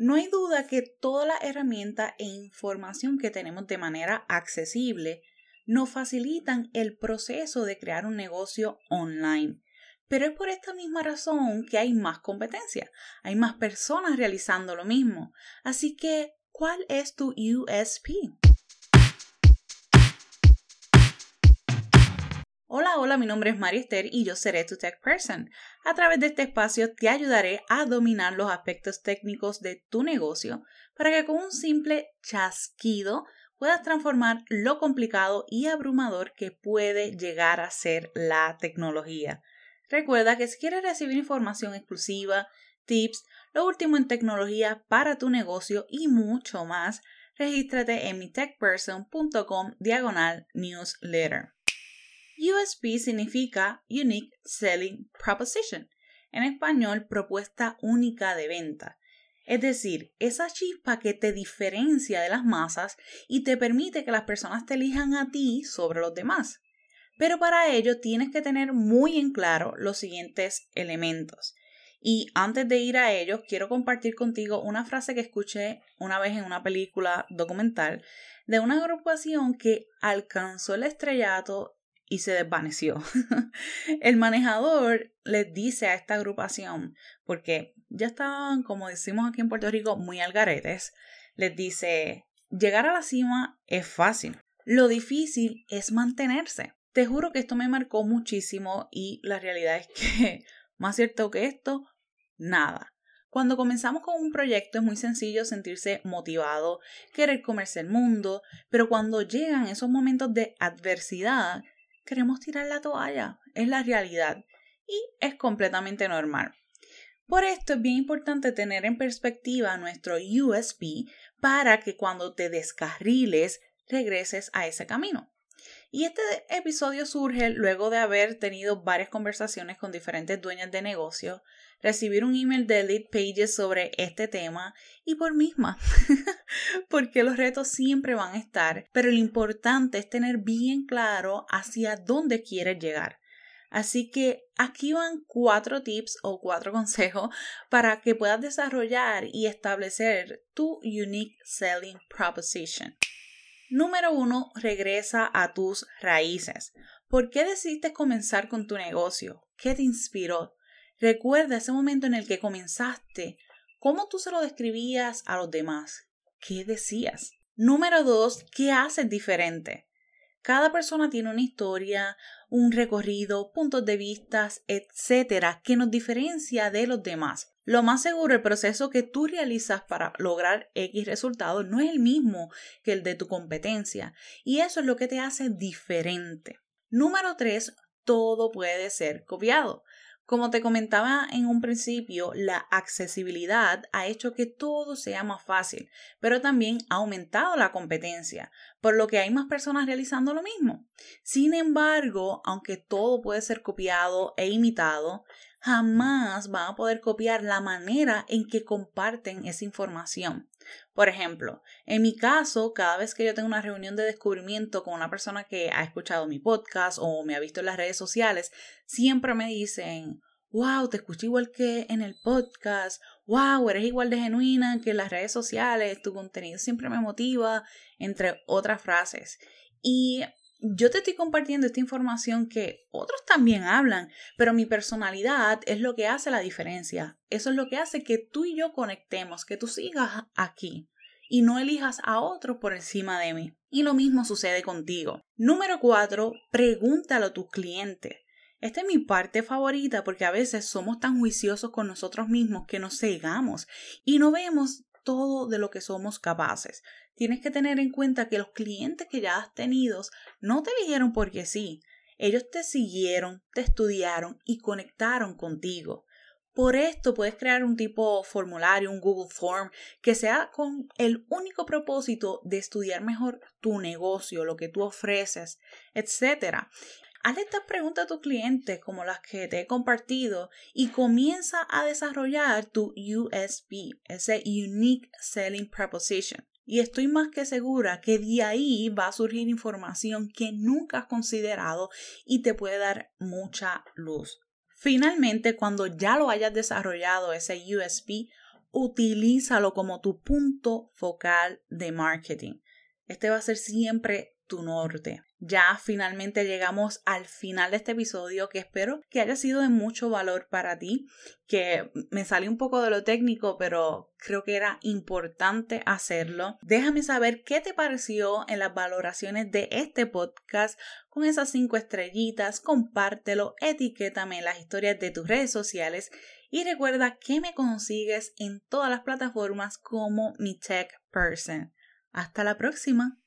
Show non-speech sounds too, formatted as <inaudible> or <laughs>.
No hay duda que toda la herramienta e información que tenemos de manera accesible nos facilitan el proceso de crear un negocio online. Pero es por esta misma razón que hay más competencia, hay más personas realizando lo mismo. Así que, ¿cuál es tu USP? Hola, hola, mi nombre es Marister y yo seré tu Tech Person. A través de este espacio te ayudaré a dominar los aspectos técnicos de tu negocio para que con un simple chasquido puedas transformar lo complicado y abrumador que puede llegar a ser la tecnología. Recuerda que si quieres recibir información exclusiva, tips, lo último en tecnología para tu negocio y mucho más, regístrate en mi techperson.com diagonal newsletter. USP significa Unique Selling Proposition, en español propuesta única de venta. Es decir, esa chispa que te diferencia de las masas y te permite que las personas te elijan a ti sobre los demás. Pero para ello tienes que tener muy en claro los siguientes elementos. Y antes de ir a ellos, quiero compartir contigo una frase que escuché una vez en una película documental de una agrupación que alcanzó el estrellato y se desvaneció. <laughs> el manejador les dice a esta agrupación, porque ya estaban, como decimos aquí en Puerto Rico, muy algaretes, les dice, llegar a la cima es fácil, lo difícil es mantenerse. Te juro que esto me marcó muchísimo y la realidad es que, <laughs> más cierto que esto, nada. Cuando comenzamos con un proyecto es muy sencillo sentirse motivado, querer comerse el mundo, pero cuando llegan esos momentos de adversidad, queremos tirar la toalla. Es la realidad y es completamente normal. Por esto es bien importante tener en perspectiva nuestro USP para que cuando te descarriles regreses a ese camino. Y este episodio surge luego de haber tenido varias conversaciones con diferentes dueñas de negocio, recibir un email de Lead Pages sobre este tema y por misma, <laughs> <laughs> porque los retos siempre van a estar, pero lo importante es tener bien claro hacia dónde quieres llegar. Así que aquí van cuatro tips o cuatro <laughs> consejos para que puedas desarrollar y establecer tu unique selling proposition. Número uno, regresa a tus raíces. ¿Por qué decidiste comenzar con tu negocio? ¿Qué te inspiró? Recuerda ese momento en el que comenzaste. ¿Cómo tú se lo describías a los demás? ¿Qué decías? Número dos, ¿qué haces diferente? Cada persona tiene una historia, un recorrido, puntos de vista, etcétera, que nos diferencia de los demás. Lo más seguro, el proceso que tú realizas para lograr X resultado no es el mismo que el de tu competencia, y eso es lo que te hace diferente. Número 3. Todo puede ser copiado. Como te comentaba en un principio, la accesibilidad ha hecho que todo sea más fácil, pero también ha aumentado la competencia, por lo que hay más personas realizando lo mismo. Sin embargo, aunque todo puede ser copiado e imitado, jamás van a poder copiar la manera en que comparten esa información. Por ejemplo, en mi caso, cada vez que yo tengo una reunión de descubrimiento con una persona que ha escuchado mi podcast o me ha visto en las redes sociales, siempre me dicen, wow, te escucho igual que en el podcast, wow, eres igual de genuina que en las redes sociales, tu contenido siempre me motiva, entre otras frases. Y yo te estoy compartiendo esta información que otros también hablan, pero mi personalidad es lo que hace la diferencia. Eso es lo que hace que tú y yo conectemos, que tú sigas aquí y no elijas a otros por encima de mí. Y lo mismo sucede contigo. Número cuatro, pregúntalo a tus clientes. Esta es mi parte favorita porque a veces somos tan juiciosos con nosotros mismos que nos cegamos y no vemos todo de lo que somos capaces. Tienes que tener en cuenta que los clientes que ya has tenido no te eligieron porque sí. Ellos te siguieron, te estudiaron y conectaron contigo. Por esto puedes crear un tipo formulario, un Google Form, que sea con el único propósito de estudiar mejor tu negocio, lo que tú ofreces, etc. Hazle estas preguntas a tus clientes como las que te he compartido y comienza a desarrollar tu USP, ese Unique Selling Proposition. Y estoy más que segura que de ahí va a surgir información que nunca has considerado y te puede dar mucha luz. Finalmente, cuando ya lo hayas desarrollado ese USP, utilízalo como tu punto focal de marketing. Este va a ser siempre tu norte. Ya finalmente llegamos al final de este episodio que espero que haya sido de mucho valor para ti, que me salió un poco de lo técnico, pero creo que era importante hacerlo. Déjame saber qué te pareció en las valoraciones de este podcast con esas cinco estrellitas, compártelo, etiquétame en las historias de tus redes sociales y recuerda que me consigues en todas las plataformas como mi tech person. Hasta la próxima.